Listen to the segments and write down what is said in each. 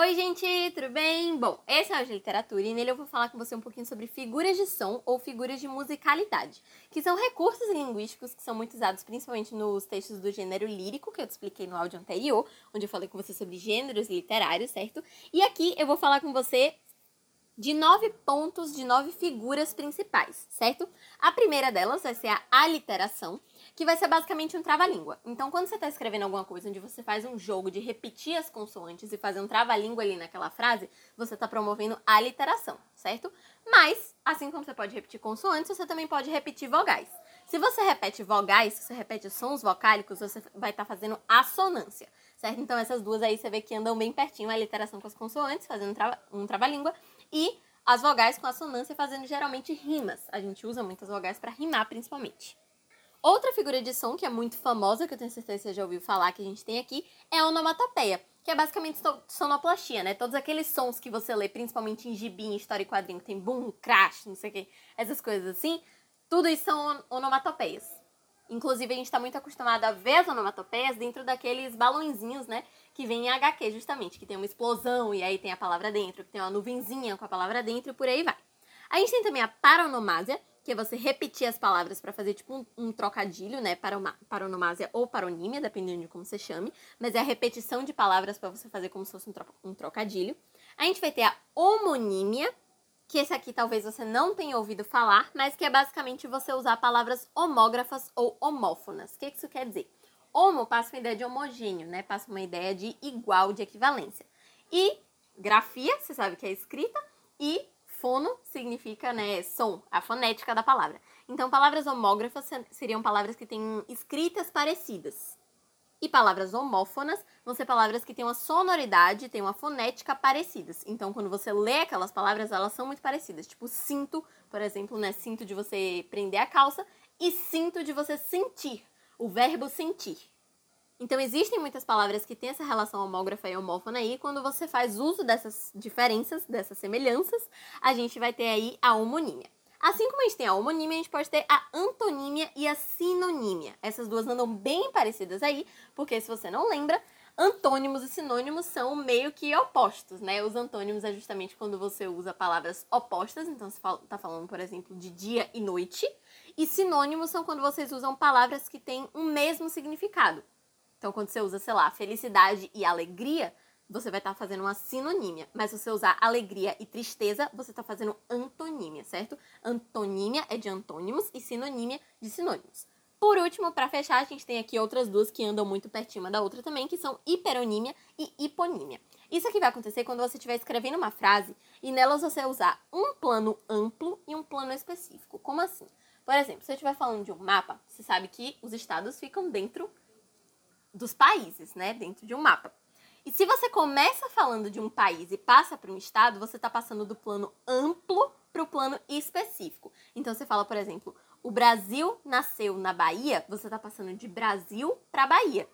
Oi, gente, tudo bem? Bom, esse é o de literatura e nele eu vou falar com você um pouquinho sobre figuras de som ou figuras de musicalidade, que são recursos linguísticos que são muito usados principalmente nos textos do gênero lírico, que eu te expliquei no áudio anterior, onde eu falei com você sobre gêneros literários, certo? E aqui eu vou falar com você de nove pontos de nove figuras principais, certo? A primeira delas vai ser a aliteração, que vai ser basicamente um trava-língua. Então, quando você está escrevendo alguma coisa onde você faz um jogo de repetir as consoantes e fazer um trava-língua ali naquela frase, você está promovendo aliteração, certo? Mas, assim como você pode repetir consoantes, você também pode repetir vogais. Se você repete vogais, se você repete sons vocálicos, você vai estar tá fazendo assonância, certo? Então, essas duas aí você vê que andam bem pertinho, a literação com as consoantes, fazendo um trava-língua, e as vogais com assonância fazendo geralmente rimas. A gente usa muitas vogais para rimar, principalmente. Outra figura de som que é muito famosa, que eu tenho certeza que você já ouviu falar que a gente tem aqui, é a onomatopeia, que é basicamente sonoplastia, né? Todos aqueles sons que você lê, principalmente em gibi, em história e quadrinho, que tem boom, crash, não sei o que, essas coisas assim, tudo isso são onomatopeias. Inclusive, a gente está muito acostumado a ver as onomatopeias dentro daqueles balãozinhos, né? Que vem em HQ, justamente, que tem uma explosão e aí tem a palavra dentro, que tem uma nuvenzinha com a palavra dentro e por aí vai. A gente tem também a paronomásia, que é você repetir as palavras para fazer tipo um, um, trocadilho, né? Paronomásia ou paronímia, dependendo de como você chame. Mas é a repetição de palavras para você fazer como se fosse um, tro um trocadilho. A gente vai ter a homonímia, que esse aqui talvez você não tenha ouvido falar, mas que é basicamente você usar palavras homógrafas ou homófonas. O que isso quer dizer? Homo passa uma ideia de homogêneo, né? Passa uma ideia de igual, de equivalência. E grafia, você sabe que é escrita, e fono significa, né, som, a fonética da palavra. Então, palavras homógrafas seriam palavras que têm escritas parecidas. E palavras homófonas vão ser palavras que têm uma sonoridade, têm uma fonética parecidas. Então, quando você lê aquelas palavras, elas são muito parecidas. Tipo, cinto, por exemplo, né? Cinto de você prender a calça e cinto de você sentir. O verbo sentir. Então, existem muitas palavras que têm essa relação homógrafa e homófona aí. Quando você faz uso dessas diferenças, dessas semelhanças, a gente vai ter aí a homonímia. Assim como a gente tem a homonímia, a gente pode ter a antonímia e a sinonímia. Essas duas andam bem parecidas aí, porque se você não lembra, antônimos e sinônimos são meio que opostos, né? Os antônimos é justamente quando você usa palavras opostas, então você está falando, por exemplo, de dia e noite, e sinônimos são quando vocês usam palavras que têm um mesmo significado. Então, quando você usa, sei lá, felicidade e alegria, você vai estar tá fazendo uma sinonímia. Mas se você usar alegria e tristeza, você está fazendo antonímia, certo? Antonímia é de antônimos e sinonímia de sinônimos. Por último, para fechar, a gente tem aqui outras duas que andam muito pertinho uma da outra também, que são hiperonímia e hiponímia. Isso aqui vai acontecer quando você estiver escrevendo uma frase e nelas você usar um plano amplo e um plano específico. Como assim? Por exemplo, se eu estiver falando de um mapa, você sabe que os estados ficam dentro dos países, né? Dentro de um mapa. E se você começa falando de um país e passa para um estado, você está passando do plano amplo para o plano específico. Então você fala, por exemplo, o Brasil nasceu na Bahia, você está passando de Brasil para Bahia.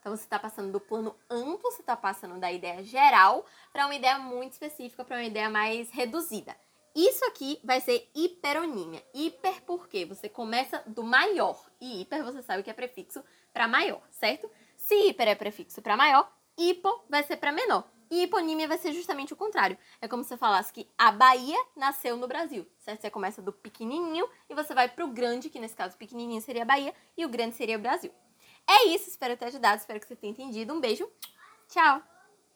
Então você está passando do plano amplo, você está passando da ideia geral para uma ideia muito específica, para uma ideia mais reduzida. Isso aqui vai ser hiperonímia. Hiper porque você começa do maior e hiper você sabe que é prefixo para maior, certo? Se hiper é prefixo para maior, hipo vai ser para menor. E hiponímia vai ser justamente o contrário. É como se você falasse que a Bahia nasceu no Brasil, certo? Você começa do pequenininho e você vai para o grande, que nesse caso o pequenininho seria a Bahia e o grande seria o Brasil. É isso, espero ter ajudado, espero que você tenha entendido. Um beijo, tchau!